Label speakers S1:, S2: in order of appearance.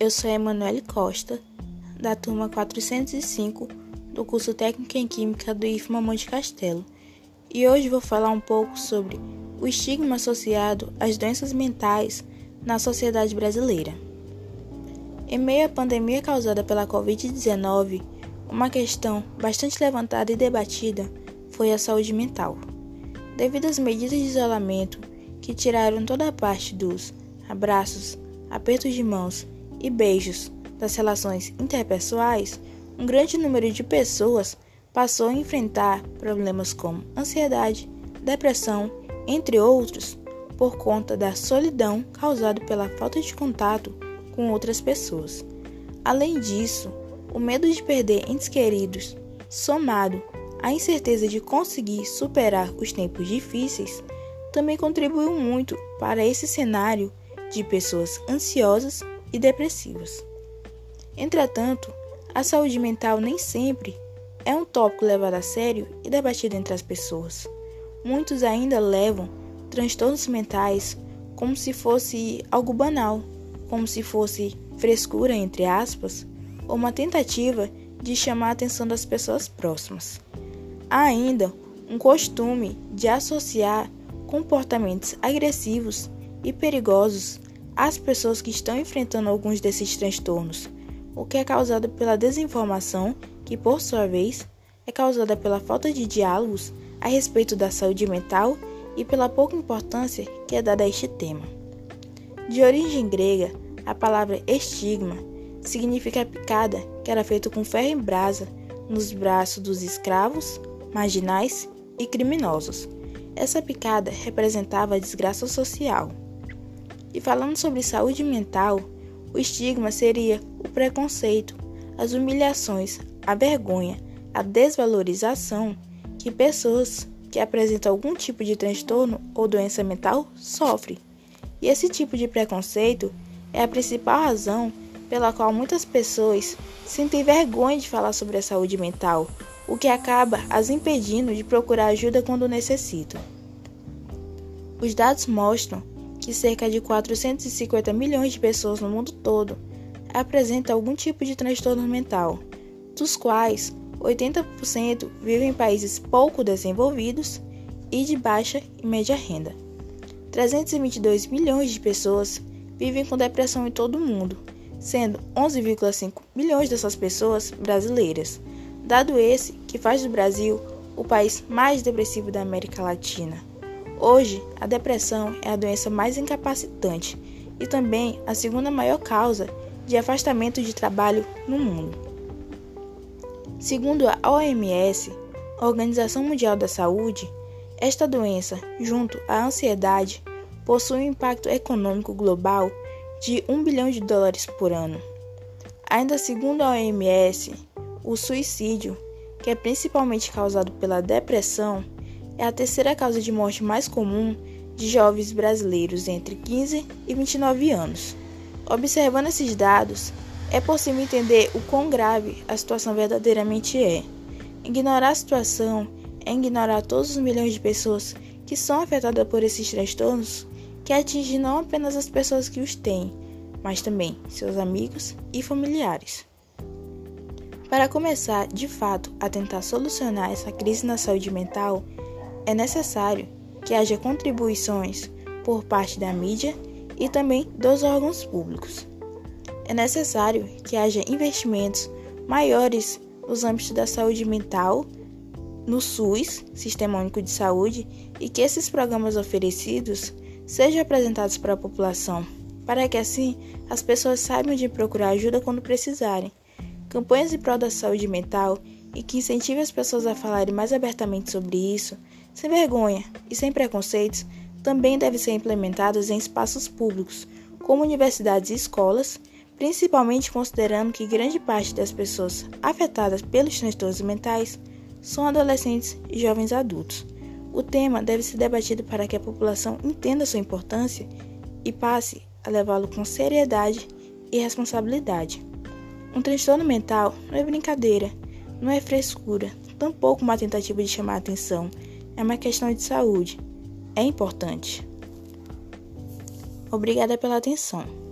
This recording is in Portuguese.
S1: eu sou Emanuele Costa, da turma 405 do curso Técnico em Química do IFMA Monte Castelo, e hoje vou falar um pouco sobre o estigma associado às doenças mentais na sociedade brasileira. Em meio à pandemia causada pela Covid-19, uma questão bastante levantada e debatida foi a saúde mental. Devido às medidas de isolamento que tiraram toda a parte dos abraços, apertos de mãos e beijos das relações interpessoais, um grande número de pessoas passou a enfrentar problemas como ansiedade, depressão, entre outros, por conta da solidão causada pela falta de contato com outras pessoas. Além disso, o medo de perder entes queridos, somado à incerteza de conseguir superar os tempos difíceis, também contribuiu muito para esse cenário de pessoas ansiosas e depressivas. Entretanto, a saúde mental nem sempre é um tópico levado a sério e debatido entre as pessoas. Muitos ainda levam transtornos mentais como se fosse algo banal, como se fosse frescura, entre aspas, ou uma tentativa de chamar a atenção das pessoas próximas. Há ainda um costume de associar comportamentos agressivos e perigosos às pessoas que estão enfrentando alguns desses transtornos, o que é causado pela desinformação, que por sua vez é causada pela falta de diálogos a respeito da saúde mental e pela pouca importância que é dada a este tema. De origem grega, a palavra estigma significa picada que era feita com ferro em brasa nos braços dos escravos, marginais e criminosos. Essa picada representava a desgraça social. E falando sobre saúde mental, o estigma seria o preconceito, as humilhações, a vergonha, a desvalorização que pessoas que apresentam algum tipo de transtorno ou doença mental sofrem. E esse tipo de preconceito é a principal razão pela qual muitas pessoas sentem vergonha de falar sobre a saúde mental, o que acaba as impedindo de procurar ajuda quando necessitam. Os dados mostram que cerca de 450 milhões de pessoas no mundo todo apresentam algum tipo de transtorno mental, dos quais 80% vivem em países pouco desenvolvidos e de baixa e média renda. 322 milhões de pessoas vivem com depressão em todo o mundo, sendo 11,5 milhões dessas pessoas brasileiras, dado esse que faz do Brasil o país mais depressivo da América Latina. Hoje, a depressão é a doença mais incapacitante e também a segunda maior causa de afastamento de trabalho no mundo. Segundo a OMS, a Organização Mundial da Saúde, esta doença, junto à ansiedade, possui um impacto econômico global de 1 bilhão de dólares por ano. Ainda segundo a OMS, o suicídio, que é principalmente causado pela depressão, é a terceira causa de morte mais comum de jovens brasileiros entre 15 e 29 anos. Observando esses dados, é possível entender o quão grave a situação verdadeiramente é. Ignorar a situação é ignorar todos os milhões de pessoas que são afetadas por esses transtornos, que atingem não apenas as pessoas que os têm, mas também seus amigos e familiares. Para começar, de fato, a tentar solucionar essa crise na saúde mental, é necessário que haja contribuições por parte da mídia e também dos órgãos públicos. É necessário que haja investimentos maiores nos âmbitos da saúde mental, no SUS, Sistema Único de Saúde, e que esses programas oferecidos sejam apresentados para a população, para que assim as pessoas saibam de procurar ajuda quando precisarem. Campanhas em prol da saúde mental e que incentive as pessoas a falarem mais abertamente sobre isso sem vergonha e sem preconceitos, também devem ser implementados em espaços públicos, como universidades e escolas, principalmente considerando que grande parte das pessoas afetadas pelos transtornos mentais são adolescentes e jovens adultos. O tema deve ser debatido para que a população entenda sua importância e passe a levá-lo com seriedade e responsabilidade. Um transtorno mental não é brincadeira, não é frescura, tampouco uma tentativa de chamar atenção é uma questão de saúde. É importante. Obrigada pela atenção.